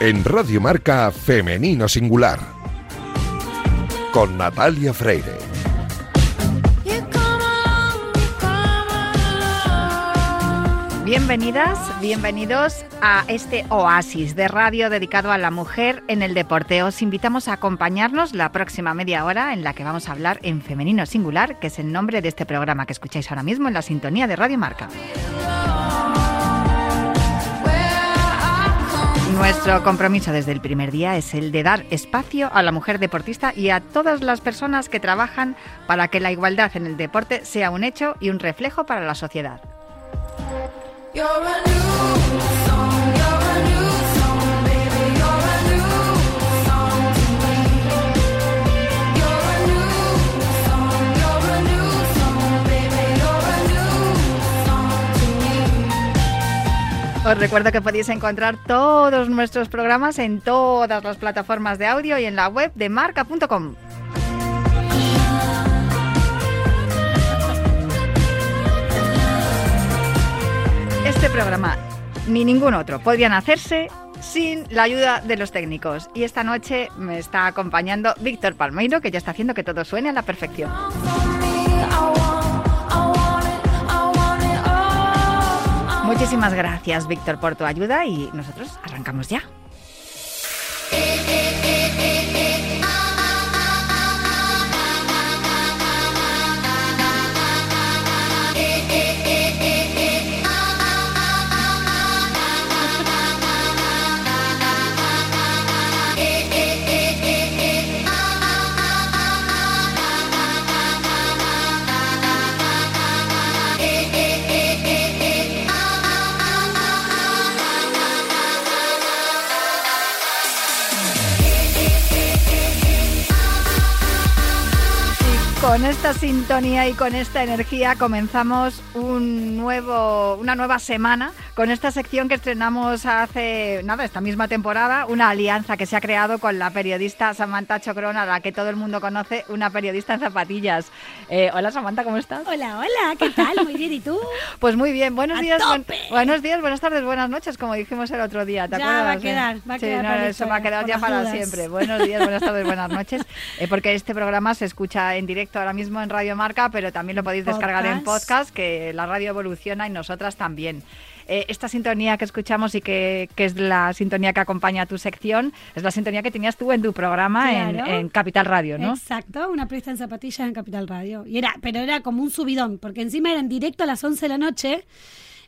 En Radio Marca Femenino Singular. Con Natalia Freire. Bienvenidas, bienvenidos a este oasis de radio dedicado a la mujer en el deporte. Os invitamos a acompañarnos la próxima media hora en la que vamos a hablar en femenino singular, que es el nombre de este programa que escucháis ahora mismo en la sintonía de Radio Marca. Nuestro compromiso desde el primer día es el de dar espacio a la mujer deportista y a todas las personas que trabajan para que la igualdad en el deporte sea un hecho y un reflejo para la sociedad. Os recuerdo que podéis encontrar todos nuestros programas en todas las plataformas de audio y en la web de marca.com. Este programa, ni ningún otro, podrían hacerse sin la ayuda de los técnicos. Y esta noche me está acompañando Víctor Palmeiro, que ya está haciendo que todo suene a la perfección. Muchísimas gracias, Víctor, por tu ayuda y nosotros arrancamos ya. Esta sintonía y con esta energía comenzamos un nuevo, una nueva semana con esta sección que estrenamos hace nada, esta misma temporada, una alianza que se ha creado con la periodista Samantha Chocron, a la que todo el mundo conoce, una periodista en zapatillas. Eh, hola Samantha, ¿cómo estás? Hola, hola, ¿qué tal? Muy bien, ¿y tú? Pues muy bien, buenos ¡A días, buen- buenos días, buenas tardes, buenas noches, como dijimos el otro día, ¿te Ya, acuerdas? va a quedar, va a Sí, quedar no, eso va a quedar ya para dudas. siempre. Buenos días, buenas tardes, buenas noches, eh, porque este programa se escucha en directo ahora mismo en Radio Marca, pero también lo podéis descargar en podcast, que la radio evoluciona y nosotras también. Eh, esta sintonía que escuchamos y que, que es la sintonía que acompaña a tu sección, es la sintonía que tenías tú en tu programa en, Capital Radio, ¿no? Exacto, una presta en zapatillas en Capital Radio. Y era, pero era como un subidón, porque encima era en directo a las 11 de la noche.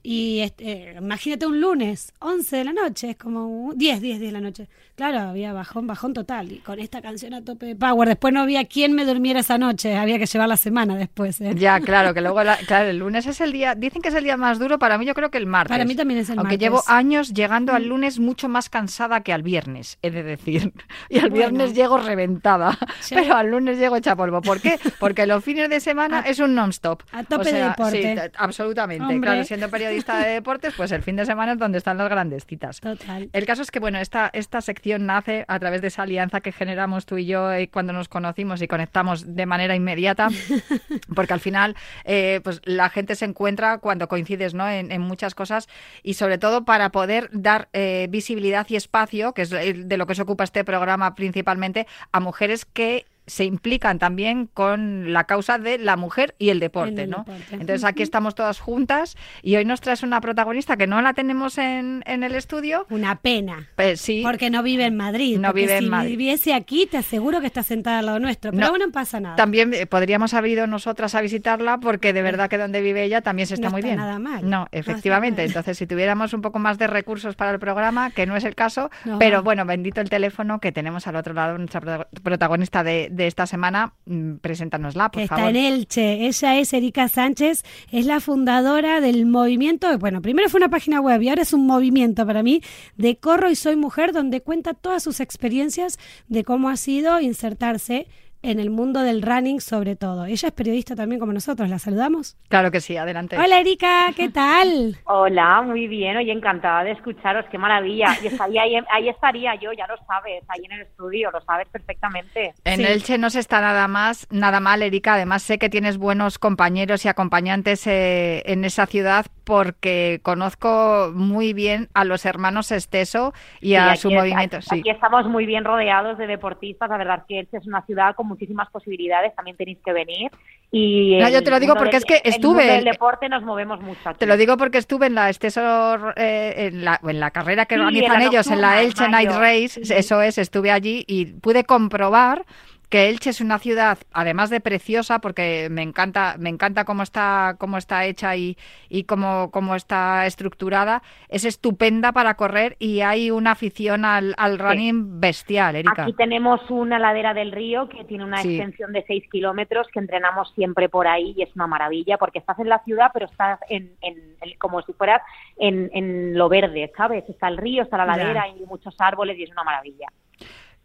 Y este, eh, imagínate un lunes, 11 de la noche, es como un- 10, 10, 10 de la noche. Claro, había bajón, bajón total. Y con esta canción a tope de power. Después no había quien me durmiera esa noche, había que llevar la semana después. ¿eh? Ya, claro, que luego, la- claro, el lunes es el día, dicen que es el día más duro, para mí yo creo que el martes. Para mí también es el Aunque martes. Mm. llevo años llegando al lunes mucho más cansada que al viernes, he de decir. Y al Bueno. viernes llego reventada, pero al lunes llego hecha polvo. ¿Por qué? Porque los fines de semana A- es un non-stop. a tope O sea, de deporte. Sí, absolutamente. Hombre. Claro, siendo periodista de deportes, pues el fin de semana es donde están las grandes citas. Total. El caso es que, bueno, esta, esta sección nace a través de esa alianza que generamos tú y yo eh, cuando nos conocimos y conectamos de manera inmediata, porque al final eh, pues la gente se encuentra cuando coincides ¿no? en, en muchas cosas y sobre todo para poder dar eh, visibilidad y espacio, que es de lo que se ocupa este programa principalmente, a mujeres que se implican también con la causa de la mujer y el deporte, el ¿no? deporte. Entonces aquí estamos todas juntas y hoy nos traes una protagonista que no la tenemos en, en el estudio, Una pena. pues sí, Porque no vive en Madrid. No vive en si Madrid. viviese aquí, te aseguro que está sentada al lado nuestro. Pero No. bueno, no pasa nada. También eh, podríamos haber ido nosotras a visitarla porque de verdad que donde vive ella también se está No muy está bien. nada mal. No No, efectivamente. mal. Entonces, si tuviéramos un poco más de recursos para el programa, que no es el caso, No. pero bueno, bendito el teléfono que tenemos al otro lado, nuestra prota- protagonista de, de esta semana. Mm, Preséntanosla, por favor. está en Elche. Ella es Erika Sánchez, es la fundadora del movimiento, bueno, primero fue una página web y ahora es un movimiento para mí de Corro y Soy Mujer, donde cuenta todas sus experiencias de cómo ha sido insertarse en el mundo del running sobre todo. Ella es periodista también como nosotros, ¿la saludamos? Claro que sí, adelante. Hola Erika, ¿qué tal? Hola, muy bien, oye, encantada de escucharos, qué maravilla. Y estaría ahí, ahí estaría yo, ya lo sabes, ahí en el estudio, lo sabes perfectamente. En Sí. Elche no se está nada más, nada mal, Erika. Además sé que tienes buenos compañeros y acompañantes eh, en esa ciudad porque conozco muy bien a los hermanos Esteso y a su movimiento. Aquí, estamos muy bien rodeados de deportistas. La verdad que Elche es una ciudad con muchísimas posibilidades. También tenéis que venir. Y yo te lo digo porque es que estuve. En el deporte nos movemos mucho. Te lo digo porque estuve en la Esteso, eh, en, la, en la carrera que organizan ellos, en la Elche Night Race. Eso es, estuve allí y pude comprobar que Elche es una ciudad, además de preciosa, porque me encanta, me encanta cómo está, cómo está hecha y, y cómo, cómo está estructurada, es estupenda para correr y hay una afición al, al running bestial, Erika. Aquí tenemos una ladera del río que tiene una extensión de 6 kilómetros que entrenamos siempre por ahí y es una maravilla porque estás en la ciudad pero estás en, en, como si fueras en, en, lo verde, ¿sabes? Está el río, está la ladera, hay muchos árboles y es una maravilla.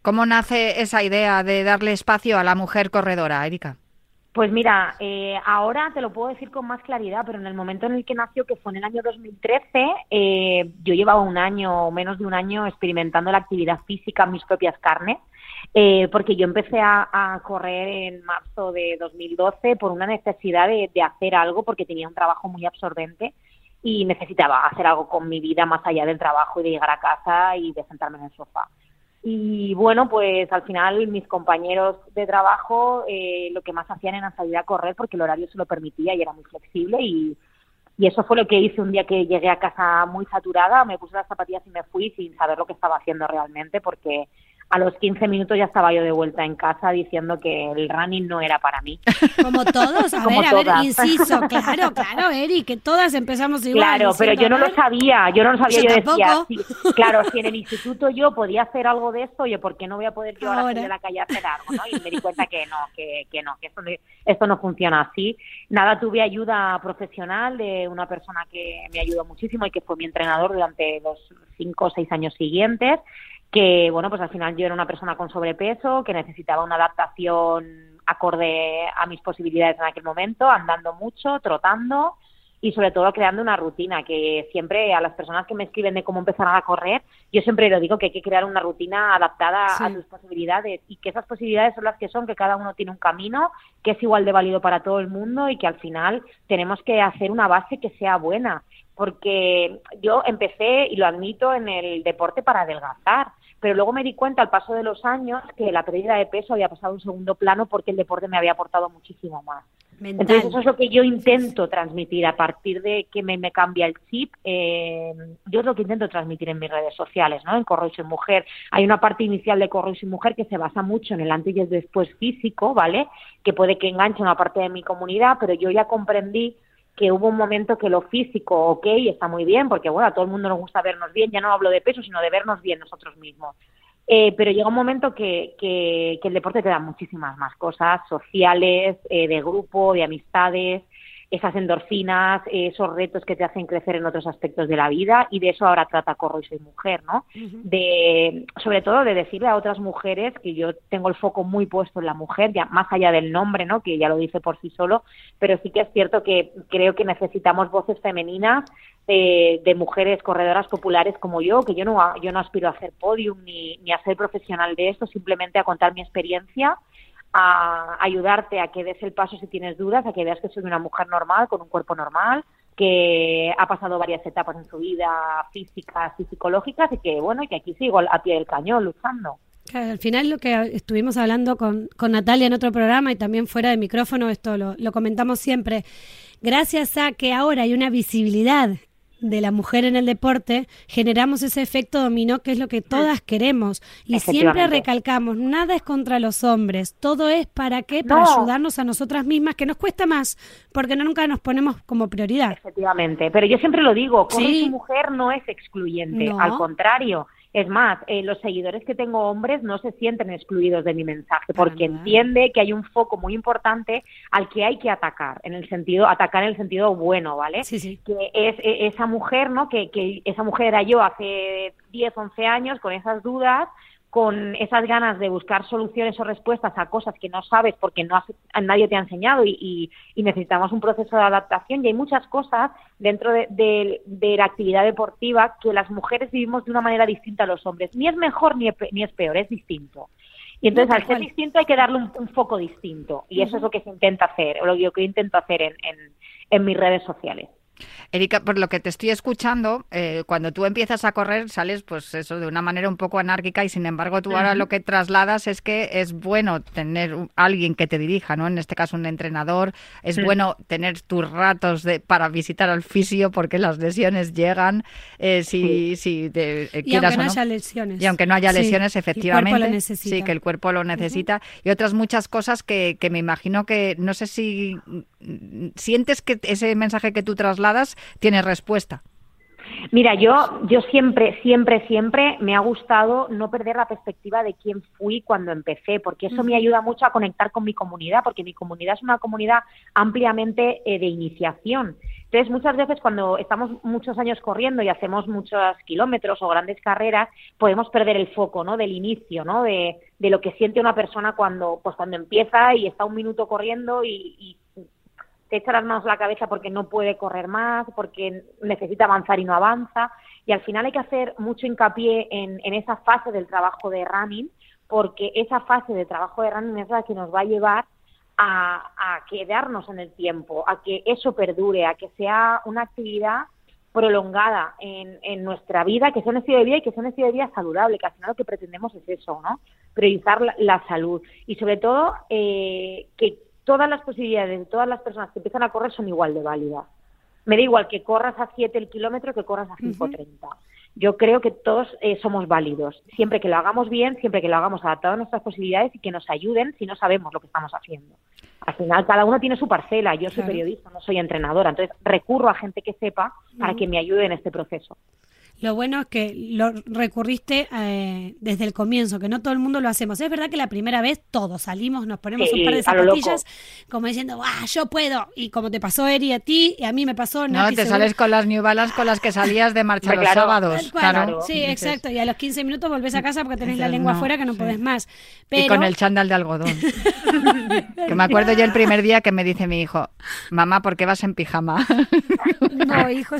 ¿Cómo nace esa idea de darle espacio a la mujer corredora, Erika? Pues mira, eh, ahora te lo puedo decir con más claridad, pero en el momento en el que nació, que fue en el año 2013, eh, yo llevaba un año o menos de un año experimentando la actividad física en mis propias carnes, eh, porque yo empecé a, correr en marzo de 2012 por una necesidad de, de hacer algo, porque tenía un trabajo muy absorbente y necesitaba hacer algo con mi vida más allá del trabajo y de llegar a casa y de sentarme en el sofá. Y bueno, pues al final mis compañeros de trabajo eh, lo que más hacían era salir a correr porque el horario se lo permitía y era muy flexible y, y eso fue lo que hice un día que llegué a casa muy saturada, me puse las zapatillas y me fui sin saber lo que estaba haciendo realmente porque a los 15 minutos ya estaba yo de vuelta en casa diciendo que el running no era para mí. Como todos, a ver, a ver, inciso, claro, claro, Eri, que todas empezamos igual. Claro, pero yo no lo sabía, yo no lo sabía, yo, decía, claro, si en el instituto yo podía hacer algo de esto, oye, ¿por qué no voy a poder yo ahora, de la calle a hacer algo? ¿no? Y me di cuenta que no, que, que no, que esto, esto no funciona así. Nada, tuve ayuda profesional de una persona que me ayudó muchísimo y que fue mi entrenador durante los cinco o seis años siguientes que bueno, pues al final yo era una persona con sobrepeso, que necesitaba una adaptación acorde a mis posibilidades en aquel momento, andando mucho, trotando y sobre todo creando una rutina, que siempre a las personas que me escriben de cómo empezar a correr, yo siempre lo digo que hay que crear una rutina adaptada a tus posibilidades y que esas posibilidades son las que son, que cada uno tiene un camino que es igual de válido para todo el mundo y que al final tenemos que hacer una base que sea buena porque yo empecé, y lo admito, en el deporte para adelgazar, pero luego me di cuenta al paso de los años que la pérdida de peso había pasado a un segundo plano porque el deporte me había aportado muchísimo más. Entonces eso es lo que yo intento transmitir a partir de que me, cambia el chip. Eh, yo es lo que intento transmitir en mis redes sociales, ¿no? En Corro y Mujer. Hay una parte inicial de Corro y Mujer que se basa mucho en el antes y el después físico, ¿vale? Que puede que enganche una parte de mi comunidad, pero yo ya comprendí que hubo un momento que lo físico, ok, está muy bien, porque bueno, a todo el mundo nos gusta vernos bien, ya no hablo de peso, sino de vernos bien nosotros mismos. Eh, pero llega un momento que, que, el deporte te da muchísimas más cosas sociales, eh, de grupo, de amistades, esas endorfinas, esos retos que te hacen crecer en otros aspectos de la vida y de eso ahora trata Corro y Soy Mujer, ¿no? De, sobre todo de decirle a otras mujeres que yo tengo el foco muy puesto en la mujer, ya más allá del nombre, ¿no? Que ya lo dice por sí solo, pero sí que es cierto que creo que necesitamos voces femeninas de, de mujeres corredoras populares como yo, que yo no, yo no aspiro a hacer podium ni, ni a ser profesional de esto, simplemente a contar mi experiencia a ayudarte a que des el paso si tienes dudas, a que veas que soy una mujer normal, con un cuerpo normal, que ha pasado varias etapas en su vida físicas y psicológicas y que, bueno, y que aquí sigo a pie del cañón luchando. al final lo que estuvimos hablando con, con, Natalia en otro programa y también fuera de micrófono, esto lo, lo comentamos siempre, gracias a que ahora hay una visibilidad de la mujer en el deporte, generamos ese efecto dominó que es lo que todas queremos. Y siempre recalcamos, nada es contra los hombres, todo es para qué, para ayudarnos a nosotras mismas, que nos cuesta más, porque no nunca nos ponemos como prioridad. Efectivamente, pero yo siempre lo digo, como su mujer no es excluyente, al contrario, es más, eh, los seguidores que tengo hombres no se sienten excluidos de mi mensaje porque entiende que hay un foco muy importante al que hay que atacar, en el sentido, atacar en el sentido bueno, ¿vale? Sí, sí. Que es e, esa mujer, ¿no? Que, que esa mujer era yo hace 10, 11 años con esas dudas, con esas ganas de buscar soluciones o respuestas a cosas que no sabes porque no nadie te ha enseñado y, necesitamos un proceso de adaptación y hay muchas cosas dentro de, la actividad deportiva que las mujeres vivimos de una manera distinta a los hombres. Ni es mejor ni es, peor, es distinto. Y entonces al ser distinto hay que darle un, foco distinto y eso es lo que se intenta hacer, o lo que yo intento hacer en, en mis redes sociales. Erika, por lo que te estoy escuchando, eh, cuando tú empiezas a correr sales pues eso de una manera un poco anárquica y sin embargo tú ahora lo que trasladas es que es bueno tener alguien que te dirija, ¿no? En este caso un entrenador, es bueno tener tus ratos de, para visitar al fisio porque las lesiones llegan eh, si, si te, eh, y aunque no, haya lesiones. Y aunque no haya lesiones, efectivamente. Sí, que el cuerpo lo necesita. Y otras muchas cosas que, que me imagino que no sé si sientes que ese mensaje que tú trasladas tiene respuesta. Mira, yo, yo siempre, siempre, siempre me ha gustado no perder la perspectiva de quién fui cuando empecé, porque eso me ayuda mucho a conectar con mi comunidad, porque mi comunidad es una comunidad ampliamente eh, de iniciación. Entonces, muchas veces cuando estamos muchos años corriendo y hacemos muchos kilómetros o grandes carreras, podemos perder el foco, ¿no? Del inicio, ¿no? De, de lo que siente una persona cuando, pues cuando empieza y está un minuto corriendo y, y te echa las manos a la cabeza porque no puede correr más, porque necesita avanzar y no avanza. Y al final hay que hacer mucho hincapié en, esa fase del trabajo de running, porque esa fase de trabajo de running es la que nos va a llevar a, quedarnos en el tiempo, a que eso perdure, a que sea una actividad prolongada en, nuestra vida, que sea un estilo de vida y que sea un estilo de vida saludable, que al final lo que pretendemos es eso, ¿no? Priorizar la, salud y sobre todo eh, que todas las posibilidades de todas las personas que empiezan a correr son igual de válidas. Me da igual que corras a 7 el kilómetro que corras a 5.30. Yo creo que todos eh, somos válidos, siempre que lo hagamos bien, siempre que lo hagamos adaptado a nuestras posibilidades y que nos ayuden si no sabemos lo que estamos haciendo. Al final, cada uno tiene su parcela. Yo soy periodista, no soy entrenadora, entonces recurro a gente que sepa para que me ayude en este proceso. Lo bueno es que lo recurriste eh, desde el comienzo, que no todo el mundo lo hacemos. Es verdad que la primera vez todos salimos, nos ponemos un par de zapatillas, como diciendo, ¡ah, yo puedo! Y como te pasó Eri a ti, y a mí me pasó... No, te sales con las New Balance con las que salías de marcha los sábados. Claro. Sí, exacto. Y a los 15 minutos volvés a casa porque tenés la lengua afuera que no podés más. Y con el chándal de algodón. que me acuerdo yo el primer día que me dice mi hijo, mamá, ¿por qué vas en pijama? no, hijo.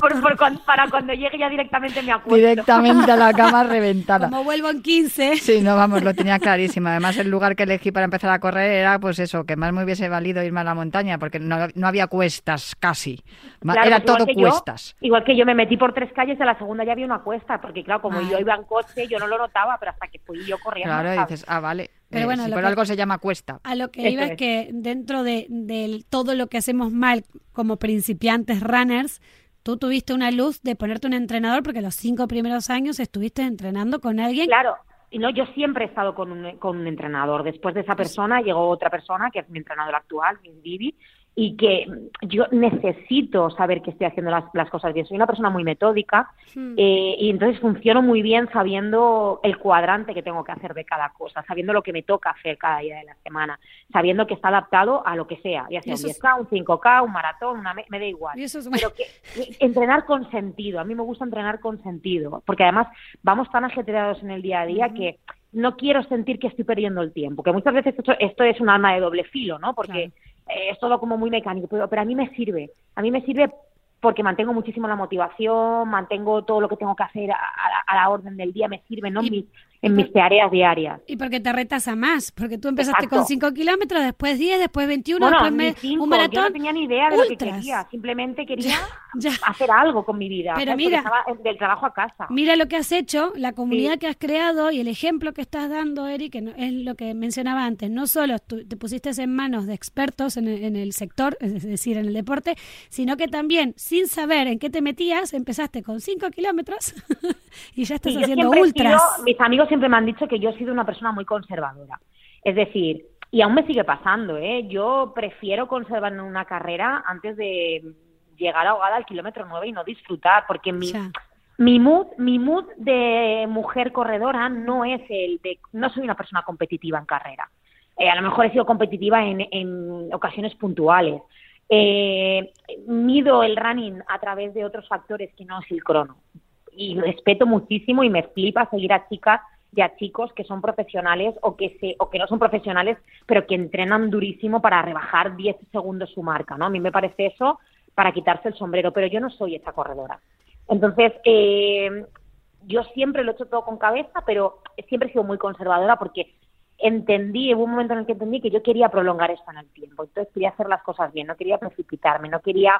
para cuando llegue ya directamente Directamente a la cama reventada. Como vuelvo en 15. Sí, no, vamos, lo tenía clarísimo. Además, el lugar que elegí para empezar a correr era, pues eso, que más me hubiese valido irme a la montaña, porque no, había cuestas casi. era todo cuestas. igual que yo me metí por tres calles, a la segunda ya había una cuesta, porque claro, como yo iba en coche, yo no lo notaba, pero hasta que fui yo corriendo. Claro, dices, ah, vale. Pero eh, bueno, por algo se llama cuesta. A lo que iba es que dentro de, de todo lo que hacemos mal como principiantes runners, tú tuviste una luz de ponerte un entrenador porque los cinco primeros años estuviste entrenando con alguien. Claro, y no, yo siempre he estado con un, con un entrenador. Después de esa persona llegó otra persona, que es mi entrenador actual, mi Vivi, y que yo necesito saber que estoy haciendo las, las cosas bien. Soy una persona muy metódica hmm. eh, y entonces funciono muy bien sabiendo el cuadrante que tengo que hacer de cada cosa, sabiendo lo que me toca hacer cada día de la semana, sabiendo que está adaptado a lo que sea, ya sea un 10K, un 5K, un maratón, una me, da igual. Pero que, entrenar con sentido, a mí me gusta entrenar con sentido, porque además vamos tan ajetreados en el día a día que no quiero sentir que estoy perdiendo el tiempo, que muchas veces esto, es un arma de doble filo, ¿no? Porque es todo como muy mecánico, pero, pero a mí me sirve. A mí me sirve porque mantengo muchísimo la motivación, mantengo todo lo que tengo que hacer a, la orden del día, me sirve, ¿no? mis, en mis tareas diarias. Y porque te retas a más, porque tú empezaste con 5 kilómetros, después 10, después 21, después un maratón. Yo no tenía ni idea de lo que quería, simplemente quería hacer algo con mi vida. Pero mira, del trabajo a casa. Mira lo que has hecho, la comunidad que has creado y el ejemplo que estás dando, Eric, que es lo que mencionaba antes. No solo te pusiste en manos de expertos en el, sector, es decir, en el deporte, sino que también, sin saber en qué te metías, empezaste con 5 kilómetros y ya estás haciendo ultras. mis amigos siempre me han dicho que yo he sido una persona muy conservadora. Es decir, y aún me sigue pasando, ¿eh? Yo prefiero conservar una carrera antes de llegar ahogada al kilómetro 9 y no disfrutar, porque mi, mi mood, mi mood de mujer corredora no es el de, no soy una persona competitiva en carrera. Eh, a lo mejor he sido competitiva en, en ocasiones puntuales. Eh, mido el running a través de otros factores que no es el crono. Y respeto muchísimo y me flipa seguir a chicas y a chicos que son profesionales o que se o que no son profesionales pero que entrenan durísimo para rebajar 10 segundos su marca no a mí me parece eso para quitarse el sombrero pero yo no soy esa corredora. Entonces eh, yo siempre lo he hecho todo con cabeza pero siempre he sido muy conservadora porque entendí hubo un momento en el que entendí que yo quería prolongar esto en el tiempo. Entonces quería hacer las cosas bien no quería precipitarme no quería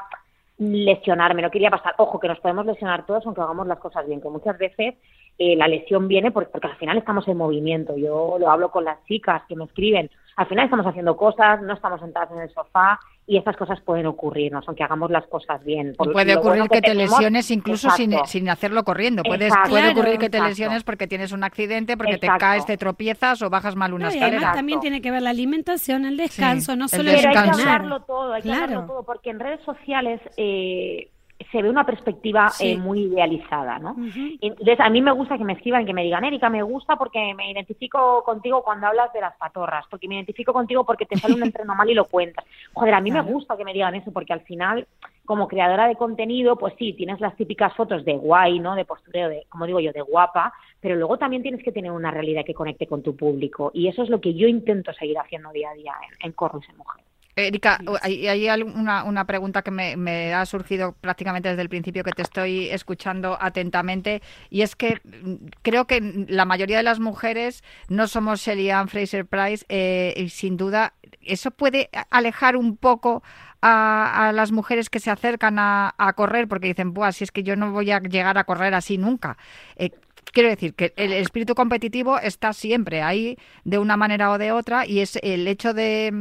lesionarme, no quería pasar. Ojo, que nos podemos lesionar todos aunque hagamos las cosas bien, que muchas veces eh, la lesión viene porque, porque al final estamos en movimiento. Yo lo hablo con las chicas que me escriben. Al final estamos haciendo cosas, no estamos sentadas en el sofá y estas cosas pueden ocurrirnos, aunque hagamos las cosas bien. puede ocurrir que, te lesiones incluso sin, sin, hacerlo corriendo. puede ocurrir que te lesiones porque tienes un accidente, porque te caes, te tropiezas o bajas mal una escalera. también tiene que ver la alimentación, el descanso, no solo el descanso. Pero hay que hablarlo todo, hay que hablarlo todo, porque en redes sociales... Eh, se ve una perspectiva eh, muy idealizada, ¿no? Entonces, a mí me gusta que me escriban, que me digan, Erika, me gusta porque me identifico contigo cuando hablas de las patorras, porque me identifico contigo porque te sale un entreno mal y lo cuentas. Joder, a mí me gusta que me digan eso, porque al final, como creadora de contenido, pues sí, tienes las típicas fotos de guay, ¿no? De postureo, de, como digo yo, de guapa, pero luego también tienes que tener una realidad que conecte con tu público. Y eso es lo que yo intento seguir haciendo día a día en, en Corros en Mujer. Erika, hay, hay una, una, pregunta que me, ha surgido prácticamente desde el principio que te estoy escuchando atentamente y es que mm, creo que la mayoría de las mujeres no somos Shelly Ann Fraser Price eh, y sin duda eso puede alejar un poco a, las mujeres que se acercan a, correr porque dicen, Buah, si es que yo no voy a llegar a correr así nunca. Eh, quiero decir que el espíritu competitivo está siempre ahí de una manera o de otra y es el hecho de,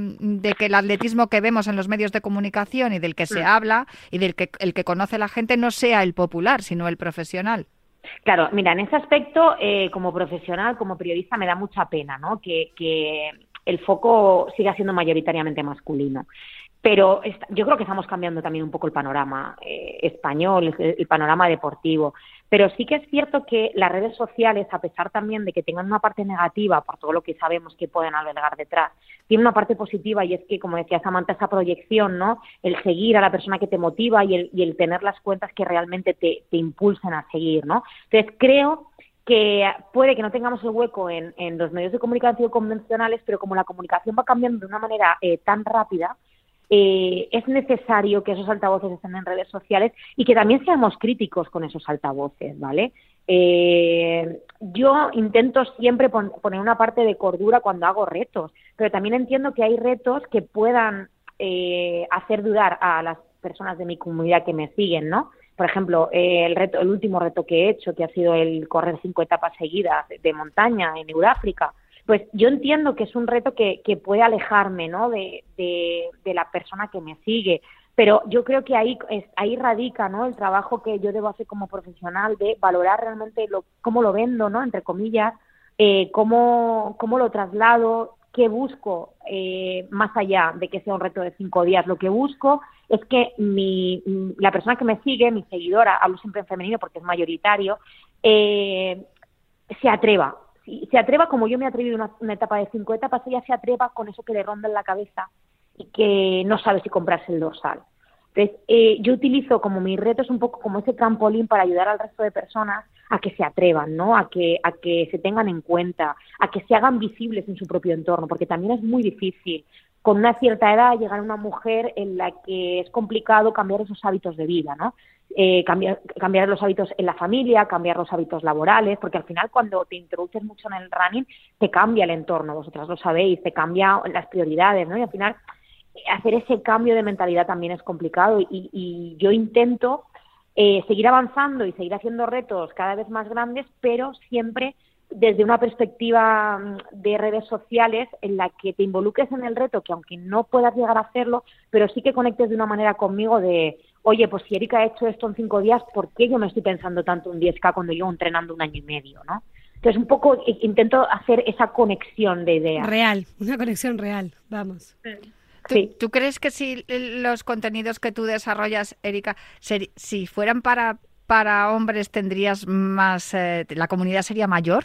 que el atletismo que vemos en los medios de comunicación y del que se mm. habla y del que el que conoce la gente no sea el popular, sino el profesional. Claro, mira, en ese aspecto, eh, como profesional, como periodista, me da mucha pena, ¿no? Que, el foco siga siendo mayoritariamente masculino. Pero yo creo que estamos cambiando también un poco el panorama eh, español, el, panorama deportivo. Pero sí que es cierto que las redes sociales, a pesar también de que tengan una parte negativa por todo lo que sabemos que pueden albergar detrás, tienen una parte positiva y es que, como decía Samantha, esa proyección, ¿no? El seguir a la persona que te motiva y el, y el tener las cuentas que realmente te, te impulsen a seguir, ¿no? Entonces creo que puede que no tengamos el hueco en, en, los medios de comunicación convencionales, pero como la comunicación va cambiando de una manera eh, tan rápida, eh, es necesario que esos altavoces estén en redes sociales y que también seamos críticos con esos altavoces, ¿vale? Eh, yo intento siempre poner una parte de cordura cuando hago retos, pero también entiendo que hay retos que puedan eh, hacer dudar a las personas de mi comunidad que me siguen, ¿no? Por ejemplo, el reto, el último reto que he hecho, que ha sido el correr cinco etapas seguidas de montaña en Euráfrica, pues yo entiendo que es un reto que, que puede alejarme ¿no? de, de, la persona que me sigue, pero yo creo que ahí, ahí radica ¿no? el trabajo que yo debo hacer como profesional de valorar realmente lo, cómo lo vendo, ¿no? entre comillas, eh, cómo, cómo lo traslado, qué busco eh, más allá de que sea un reto de cinco días. Lo que busco es que mi, la persona que me sigue, mi seguidora, hablo siempre en femenino porque es mayoritario, eh, se atreva se atreva como yo me he atrevido una, una etapa de cinco etapas, ella se atreva con eso que le ronda en la cabeza y que no sabe si comprarse el dorsal. Entonces, eh, yo utilizo como mis retos un poco como ese trampolín para ayudar al resto de personas a que se atrevan, ¿no? A que, a que se tengan en cuenta, a que se hagan visibles en su propio entorno, porque también es muy difícil con una cierta edad llegar a una mujer en la que es complicado cambiar esos hábitos de vida, ¿no? Eh, cambiar, cambiar los hábitos en la familia, cambiar los hábitos laborales, porque al final cuando te introduces mucho en el running te cambia el entorno, vosotras lo sabéis, te cambia las prioridades, ¿no? Y al final hacer ese cambio de mentalidad también es complicado y, yo intento eh, seguir avanzando y seguir haciendo retos cada vez más grandes, pero siempre desde una perspectiva mm, de redes sociales en la que te involucres en el reto, que aunque no puedas llegar a hacerlo, pero sí que conectes de una manera conmigo de, oye, pues si Erika ha hecho esto en cinco días, ¿por qué yo me estoy pensando tanto en 10K cuando llevo entrenando un año y medio, no? Entonces, un poco intento hacer esa conexión de ideas. Real, una conexión real, vamos. ¿Tú, crees que si los contenidos que tú desarrollas, Erika, si fueran para, para hombres, tendrías más, eh, la comunidad sería mayor?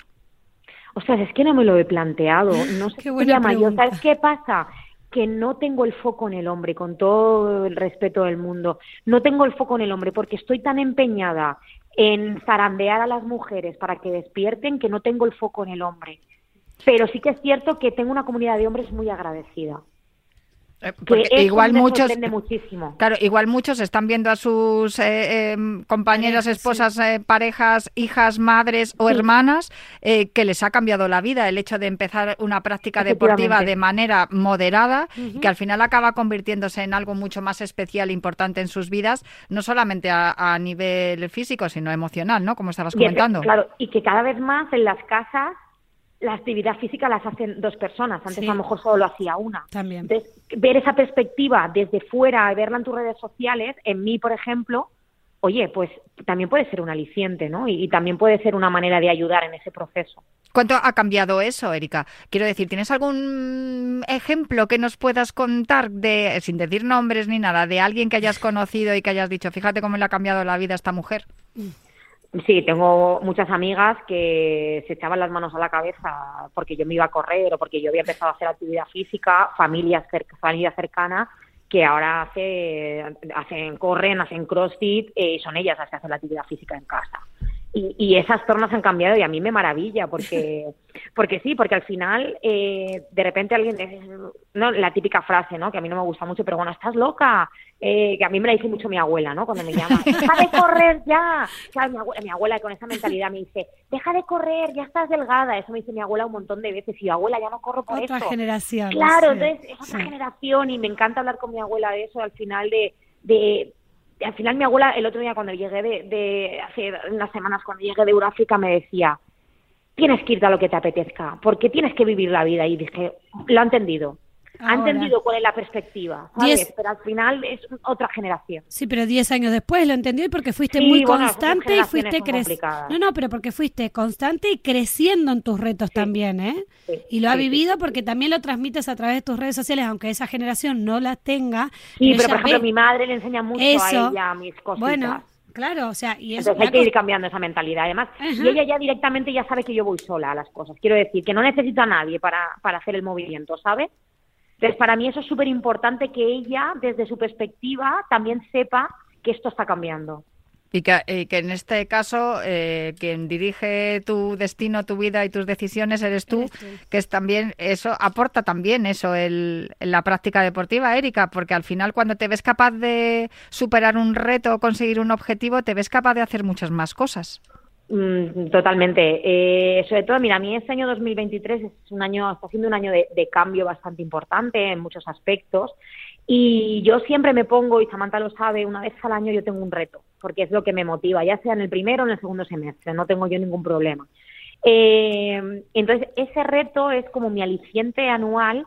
O sea, es que no me lo he planteado. No sé qué sería mayor. ¿Sabes qué pasa? que no tengo el foco en el hombre, con todo el respeto del mundo. No tengo el foco en el hombre porque estoy tan empeñada en zarandear a las mujeres para que despierten que no tengo el foco en el hombre. Pero sí que es cierto que tengo una comunidad de hombres muy agradecida. Eh, igual muchos muchísimo. Claro, igual muchos están viendo a sus eh, em, compañeras, esposas, eh, parejas, hijas, madres o hermanas que les ha cambiado la vida el hecho de empezar una práctica deportiva de manera moderada, que al final acaba convirtiéndose en algo mucho más especial e importante en sus vidas, no solamente a, nivel físico, sino emocional, ¿no? Como estabas comentando. claro, y que cada vez más en las casas la actividad física las hacen dos personas. Antes a lo mejor solo lo hacía una. También. ver esa perspectiva desde fuera, verla en tus redes sociales, en mí, por ejemplo, oye, pues también puede ser un aliciente, ¿no? Y, también puede ser una manera de ayudar en ese proceso. ¿Cuánto ha cambiado eso, Erika? Quiero decir, ¿tienes algún ejemplo que nos puedas contar de, sin decir nombres ni nada, de alguien que hayas conocido y que hayas dicho, fíjate cómo le ha cambiado la vida a esta mujer? Mm. Sí, tengo muchas amigas que se echaban las manos a la cabeza porque yo me iba a correr o porque yo había empezado a hacer actividad física, familias, familias cercanas que ahora hace, hacen, corren, hacen crossfit eh, y son ellas las que hacen la actividad física en casa. Y, esas tornas han cambiado y a mí me maravilla porque porque sí porque al final eh, de repente alguien no la típica frase no que a mí no me gusta mucho pero bueno estás loca eh, que a mí me la dice mucho mi abuela no cuando me llama deja de correr ya mi, abuela, mi abuela con esa mentalidad me dice deja de correr ya estás delgada eso me dice mi abuela un montón de veces y yo abuela ya no corro por otra generación claro entonces es otra generación y me encanta hablar con mi abuela de eso al final de de al final mi abuela el otro día cuando llegué de, hace unas semanas cuando llegué de Euráfrica me decía tienes que irte a lo que te apetezca porque tienes que vivir la vida y dije lo ha entendido ha entendido cuál es la perspectiva, Pero al final es otra generación. Sí, pero 10 años después lo entendió y porque fuiste muy constante y fuiste creciendo. No, no, pero porque fuiste constante y creciendo en tus retos también, ¿eh? y lo ha vivido porque también lo transmites a través de tus redes sociales, aunque esa generación no la tenga. Sí, pero, por ejemplo, mi madre le enseña mucho a ella mis cosas. Bueno, Claro, o sea, y eso. Entonces hay que ir cambiando esa mentalidad. Además, y ella ya directamente ya sabe que yo voy sola a las cosas. Quiero decir, que no necesito a nadie para, para hacer el movimiento, ¿sabes? Entonces, para mí eso es súper importante que ella, desde su perspectiva, también sepa que esto está cambiando. Y que, en este caso eh, quien dirige tu destino, tu vida y tus decisiones eres tú, que es también eso aporta también eso el, la práctica deportiva, Erika, porque al final cuando te ves capaz de superar un reto o conseguir un objetivo, te ves capaz de hacer muchas más cosas. Mm, totalmente. Eh, sobre todo, mira, a mí este año 2023 es un año, está siendo un año de, cambio bastante importante en muchos aspectos. Y yo siempre me pongo, y Samantha lo sabe, una vez al año yo tengo un reto, porque es lo que me motiva, ya sea en el primero o en el segundo semestre, no tengo yo ningún problema. Eh, entonces, ese reto es como mi aliciente anual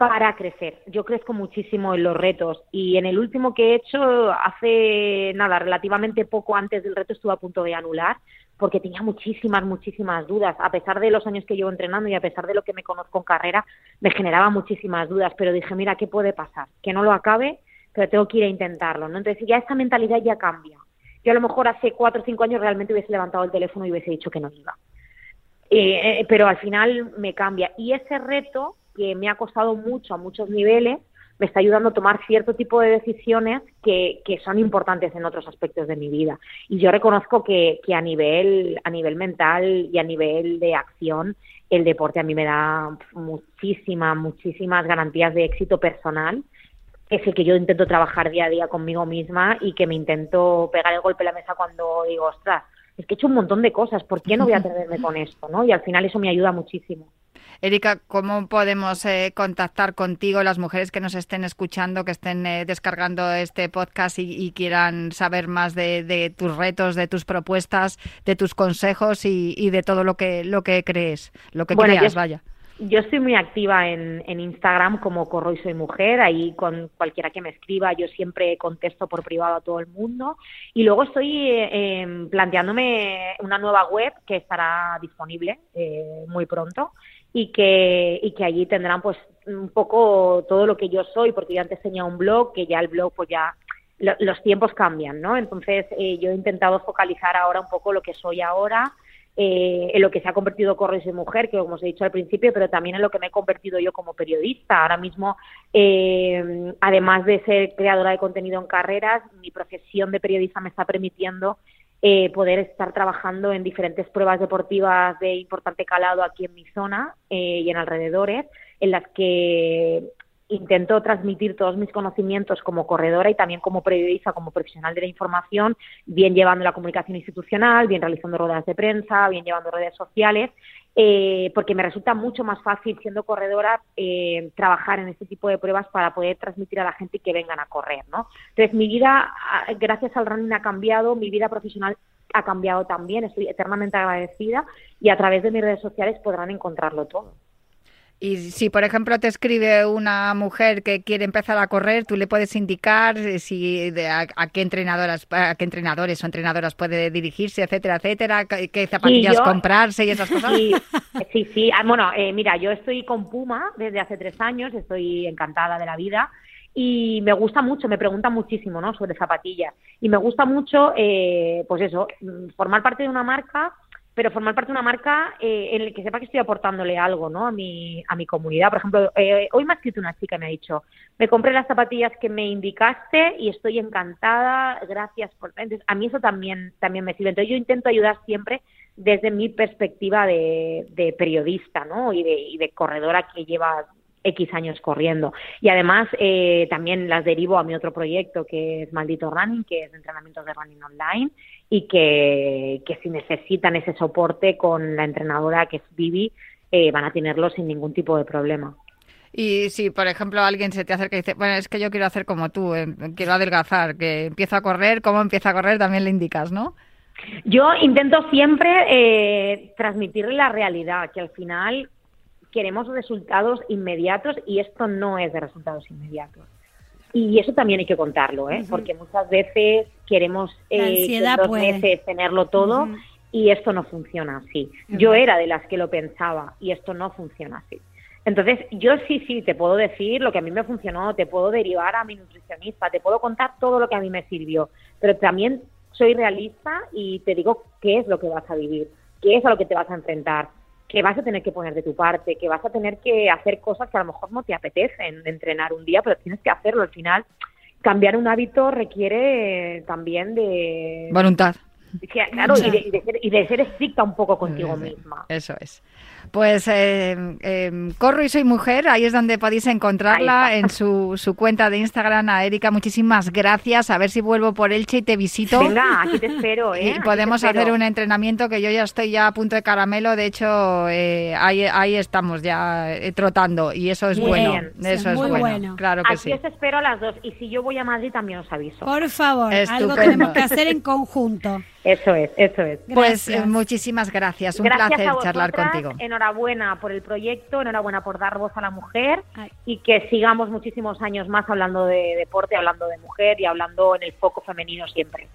para crecer. Yo crezco muchísimo en los retos y en el último que he hecho, hace nada, relativamente poco antes del reto estuve a punto de anular porque tenía muchísimas, muchísimas dudas. A pesar de los años que llevo entrenando y a pesar de lo que me conozco en carrera, me generaba muchísimas dudas, pero dije, mira, ¿qué puede pasar? Que no lo acabe, pero tengo que ir a intentarlo, ¿no? Entonces ya esa mentalidad ya cambia. Yo a lo mejor hace cuatro o cinco años realmente hubiese levantado el teléfono y hubiese dicho que no iba. Eh, eh, pero al final me cambia. Y ese reto, que me ha costado mucho a muchos niveles, me está ayudando a tomar cierto tipo de decisiones que, que son importantes en otros aspectos de mi vida. Y yo reconozco que, que a nivel, a nivel mental y a nivel de acción, el deporte a mí me da muchísimas, muchísimas garantías de éxito personal es el que yo intento trabajar día a día conmigo misma y que me intento pegar el golpe en la mesa cuando digo, ostras, es que he hecho un montón de cosas, ¿por qué no voy a atreverme con esto? ¿no? Y al final eso me ayuda muchísimo. Erika, ¿cómo podemos eh, contactar contigo las mujeres que nos estén escuchando, que estén eh, descargando este podcast y, quieran saber más de, tus retos, de tus propuestas, de tus consejos y, de todo lo que lo que crees, lo que creas, vaya? Yo estoy muy activa en, Instagram como Corro y Soy Mujer, ahí con cualquiera que me escriba, yo siempre contesto por privado a todo el mundo. Y luego estoy eh, em, planteándome una nueva web que estará disponible muy pronto y que, y que allí tendrán pues un poco todo lo que yo soy, porque yo antes tenía un blog, que ya el blog pues ya los tiempos cambian, ¿no? Entonces eh, yo he intentado focalizar ahora un poco lo que soy ahora, eh, en lo que se ha convertido Corres y Mujer, que como os he dicho al principio, pero también en lo que me he convertido yo como periodista. Ahora mismo, eh, además de ser creadora de contenido en carreras, mi profesión de periodista me está permitiendo eh, poder estar trabajando en diferentes pruebas deportivas de importante calado aquí en mi zona eh, y en alrededores, en las que intento transmitir todos mis conocimientos como corredora y también como periodista, como profesional de la información, bien llevando la comunicación institucional, bien realizando ruedas de prensa, bien llevando redes sociales, eh, porque me resulta mucho más fácil siendo corredora eh, trabajar en este tipo de pruebas para poder transmitir a la gente que vengan a correr, ¿no? Entonces mi vida, gracias al running ha cambiado, mi vida profesional ha cambiado también, estoy eternamente agradecida y a través de mis redes sociales podrán encontrarlo todo. Y si, por ejemplo, te escribe una mujer que quiere empezar a correr, tú le puedes indicar eh, si a, qué entrenadoras, a qué entrenadores o entrenadoras puede dirigirse, etcétera, etcétera, qué zapatillas comprarse y esas cosas. Sí, sí. Ah, bueno, eh, mira, yo estoy con Puma desde hace tres años, estoy encantada de la vida y me gusta mucho, me preguntan muchísimo, ¿no? Sobre zapatillas y me gusta mucho, eh, pues eso, formar parte de una marca pero formar parte de una marca eh, en el que sepa que estoy aportándole algo ¿no? a, mi, a mi comunidad. Por ejemplo, eh, hoy me ha escrito una chica me ha dicho, me compré las zapatillas que me indicaste y estoy encantada, gracias por... Entonces, a mí eso también, también me sirve. Entonces, yo intento ayudar siempre desde mi perspectiva de, de periodista ¿no? y, de, y de corredora que lleva X años corriendo. Y además eh, también las derivo a mi otro proyecto que es Maldito Running, que es entrenamiento de running online y que, que si necesitan ese soporte con la entrenadora que es Vivi, eh, van a tenerlo sin ningún tipo de problema. Y si, por ejemplo, alguien se te acerca y dice, bueno, es que yo quiero hacer como tú, eh, quiero adelgazar, que empiezo a correr, ¿cómo empieza a correr? También le indicas, ¿no? Yo intento siempre eh, transmitirle la realidad, que al final queremos resultados inmediatos y esto no es de resultados inmediatos. Y eso también hay que contarlo, ¿eh? porque muchas veces queremos eh, dos meses tenerlo todo y esto no funciona así. Yo era de las que lo pensaba y esto no funciona así. Entonces, yo sí, sí, te puedo decir lo que a mí me funcionó, te puedo derivar a mi nutricionista, te puedo contar todo lo que a mí me sirvió, pero también soy realista y te digo qué es lo que vas a vivir, qué es a lo que te vas a enfrentar que vas a tener que poner de tu parte, que vas a tener que hacer cosas que a lo mejor no te apetecen entrenar un día, pero tienes que hacerlo. Al final, cambiar un hábito requiere también de... Voluntad. Claro, y de, ser, y de, ser, estricta un poco contigo misma. Eso es. Pues eh, eh, Corro y Soy Mujer, ahí es donde podéis encontrarla en su, su, cuenta de Instagram. A Erika, muchísimas gracias. A ver si vuelvo por Elche y te visito. Venga, aquí te espero. ¿eh? Y podemos hacer un entrenamiento que yo ya estoy ya a punto de caramelo. De hecho, eh, ahí, ahí estamos ya eh, trotando y eso es bueno. Eso es bueno. Claro que aquí os espero a las dos y si yo voy a Madrid también os aviso. Por favor, algo tenemos que hacer en conjunto. Eso es, eso es. Pues eh, muchísimas gracias, un placer charlar contigo. Enhorabuena por el proyecto, enhorabuena por dar voz a la mujer y que sigamos muchísimos años más hablando de deporte, hablando de mujer y hablando en el foco femenino siempre.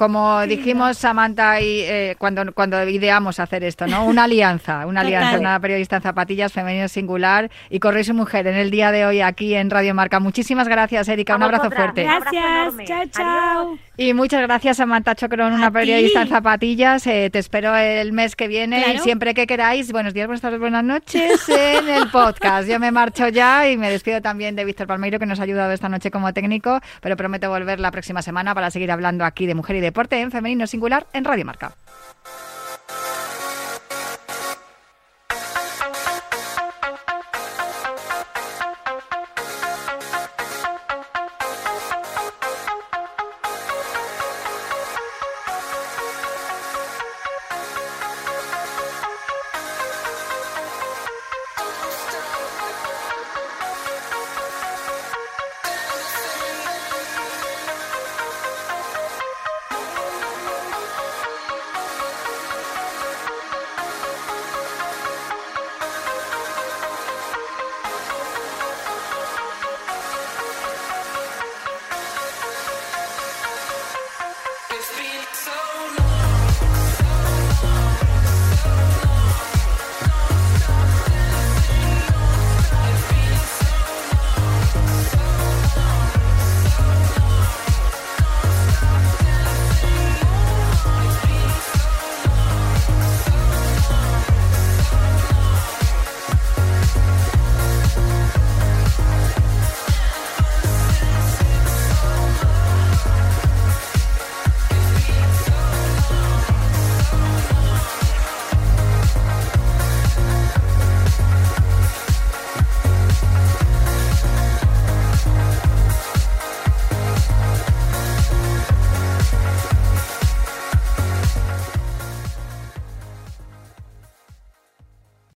Como dijimos Samantha y eh, cuando cuando ideamos hacer esto, ¿no? Una alianza, una alianza, una periodista en zapatillas femenino singular y corre su mujer en el día de hoy aquí en Radio Marca. Muchísimas gracias, Erika, un abrazo fuerte. Gracias, chao, chao. Y muchas gracias Samantha Chocron, una periodista en zapatillas. Eh, te espero el mes que viene y siempre que queráis. Buenos días, buenas tardes, buenas noches en el podcast. Yo me marcho ya y me despido también de Víctor Palmeiro que nos ha ayudado esta noche como técnico, pero prometo volver la próxima semana para seguir hablando aquí de mujer y deporte en femenino singular en Radio Marca.